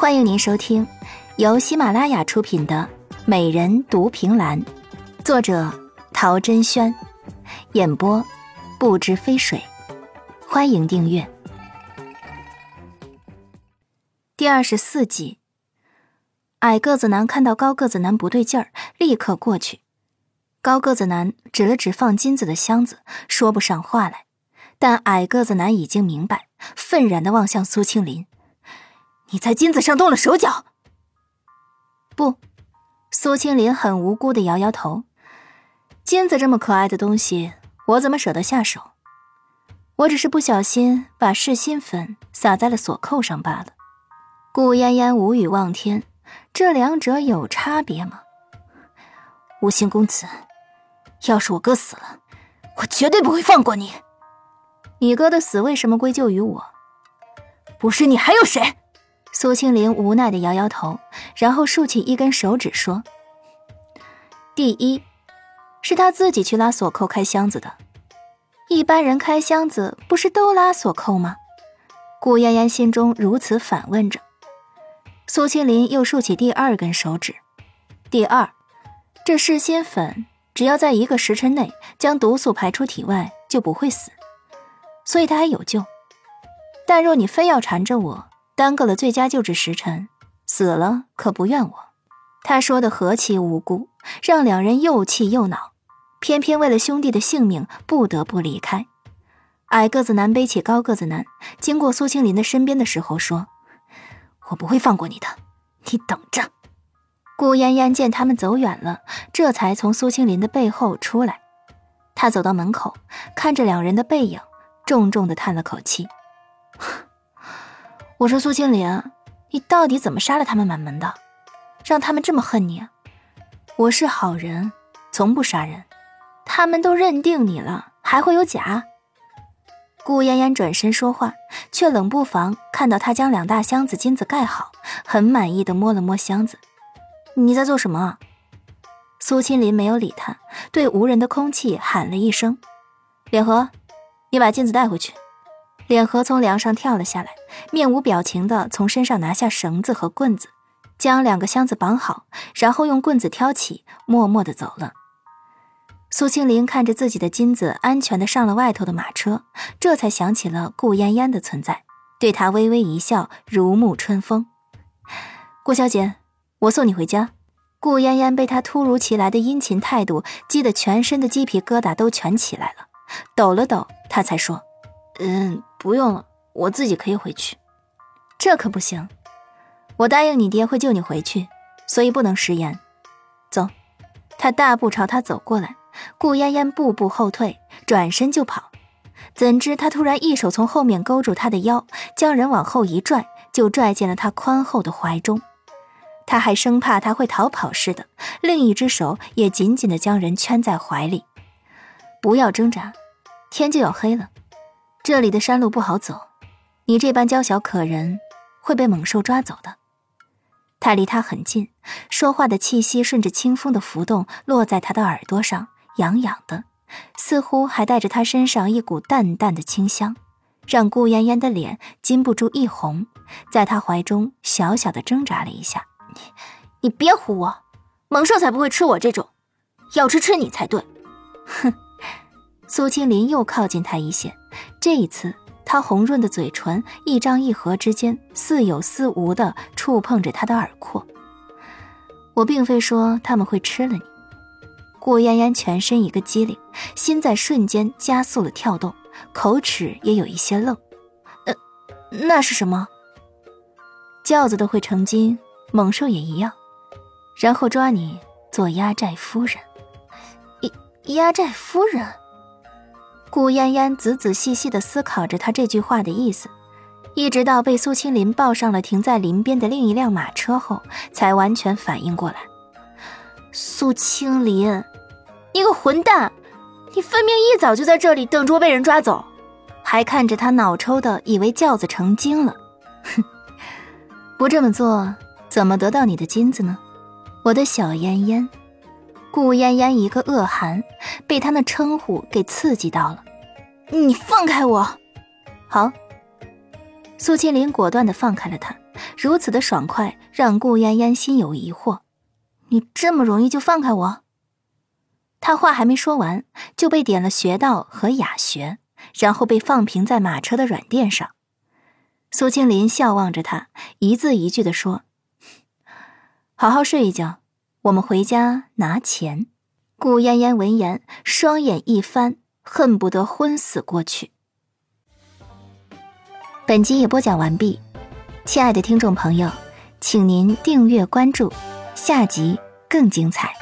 欢迎您收听由喜马拉雅出品的《美人独凭栏》，作者陶珍轩，演播不知飞水。欢迎订阅。第二十四集，矮个子男看到高个子男不对劲儿，立刻过去。高个子男指了指放金子的箱子，说不上话来，但矮个子男已经明白，愤然的望向苏青林。你在金子上动了手脚？不，苏青林很无辜的摇摇头。金子这么可爱的东西，我怎么舍得下手？我只是不小心把噬心粉撒在了锁扣上罢了。顾嫣嫣无语望天，这两者有差别吗？无心公子，要是我哥死了，我绝对不会放过你。你哥的死为什么归咎于我？不是你还有谁？苏青林无奈的摇摇头，然后竖起一根手指说：“第一，是他自己去拉锁扣开箱子的。一般人开箱子不是都拉锁扣吗？”顾嫣嫣心中如此反问着。苏青林又竖起第二根手指：“第二，这噬心粉只要在一个时辰内将毒素排出体外，就不会死，所以他还有救。但若你非要缠着我，”耽搁了最佳救治时辰，死了可不怨我。他说的何其无辜，让两人又气又恼，偏偏为了兄弟的性命不得不离开。矮个子男背起高个子男，经过苏青林的身边的时候说：“我不会放过你的，你等着。”顾嫣嫣见他们走远了，这才从苏青林的背后出来。他走到门口，看着两人的背影，重重的叹了口气。我说苏青林，你到底怎么杀了他们满门的，让他们这么恨你？我是好人，从不杀人，他们都认定你了，还会有假？顾嫣嫣转身说话，却冷不防看到他将两大箱子金子盖好，很满意的摸了摸箱子。你在做什么？苏青林没有理他，对无人的空气喊了一声：“脸和，你把金子带回去。”脸和从梁上跳了下来，面无表情的从身上拿下绳子和棍子，将两个箱子绑好，然后用棍子挑起，默默的走了。苏青林看着自己的金子安全的上了外头的马车，这才想起了顾嫣嫣的存在，对她微微一笑，如沐春风。顾小姐，我送你回家。顾嫣嫣被他突如其来的殷勤态度激得全身的鸡皮疙瘩都全起来了，抖了抖，她才说。嗯，不用了，我自己可以回去。这可不行，我答应你爹会救你回去，所以不能食言。走，他大步朝他走过来，顾嫣嫣步步后退，转身就跑。怎知他突然一手从后面勾住他的腰，将人往后一拽，就拽进了他宽厚的怀中。他还生怕他会逃跑似的，另一只手也紧紧地将人圈在怀里。不要挣扎，天就要黑了。这里的山路不好走，你这般娇小可人会被猛兽抓走的。他离他很近，说话的气息顺着清风的浮动落在他的耳朵上，痒痒的，似乎还带着他身上一股淡淡的清香，让顾嫣嫣的脸禁不住一红，在他怀中小小的挣扎了一下。你，你别唬我，猛兽才不会吃我这种，要吃吃你才对。哼。苏青林又靠近他一些，这一次，他红润的嘴唇一张一合之间，似有似无的触碰着他的耳廓。我并非说他们会吃了你。顾嫣嫣全身一个机灵，心在瞬间加速了跳动，口齿也有一些愣。呃，那是什么？轿子都会成精，猛兽也一样，然后抓你做压寨夫人。压压寨夫人。顾嫣嫣仔仔细细地思考着他这句话的意思，一直到被苏青林抱上了停在林边的另一辆马车后，才完全反应过来。苏青林，你个混蛋！你分明一早就在这里等着被人抓走，还看着他脑抽的以为轿子成精了。哼，不这么做，怎么得到你的金子呢？我的小嫣嫣。顾嫣嫣一个恶寒，被他那称呼给刺激到了。你放开我！好，苏清林果断的放开了他，如此的爽快让顾嫣嫣心有疑惑：“你这么容易就放开我？”他话还没说完，就被点了穴道和哑穴，然后被放平在马车的软垫上。苏清林笑望着他，一字一句的说：“好好睡一觉，我们回家拿钱。”顾嫣嫣闻言，双眼一翻，恨不得昏死过去。本集已播讲完毕，亲爱的听众朋友，请您订阅关注，下集更精彩。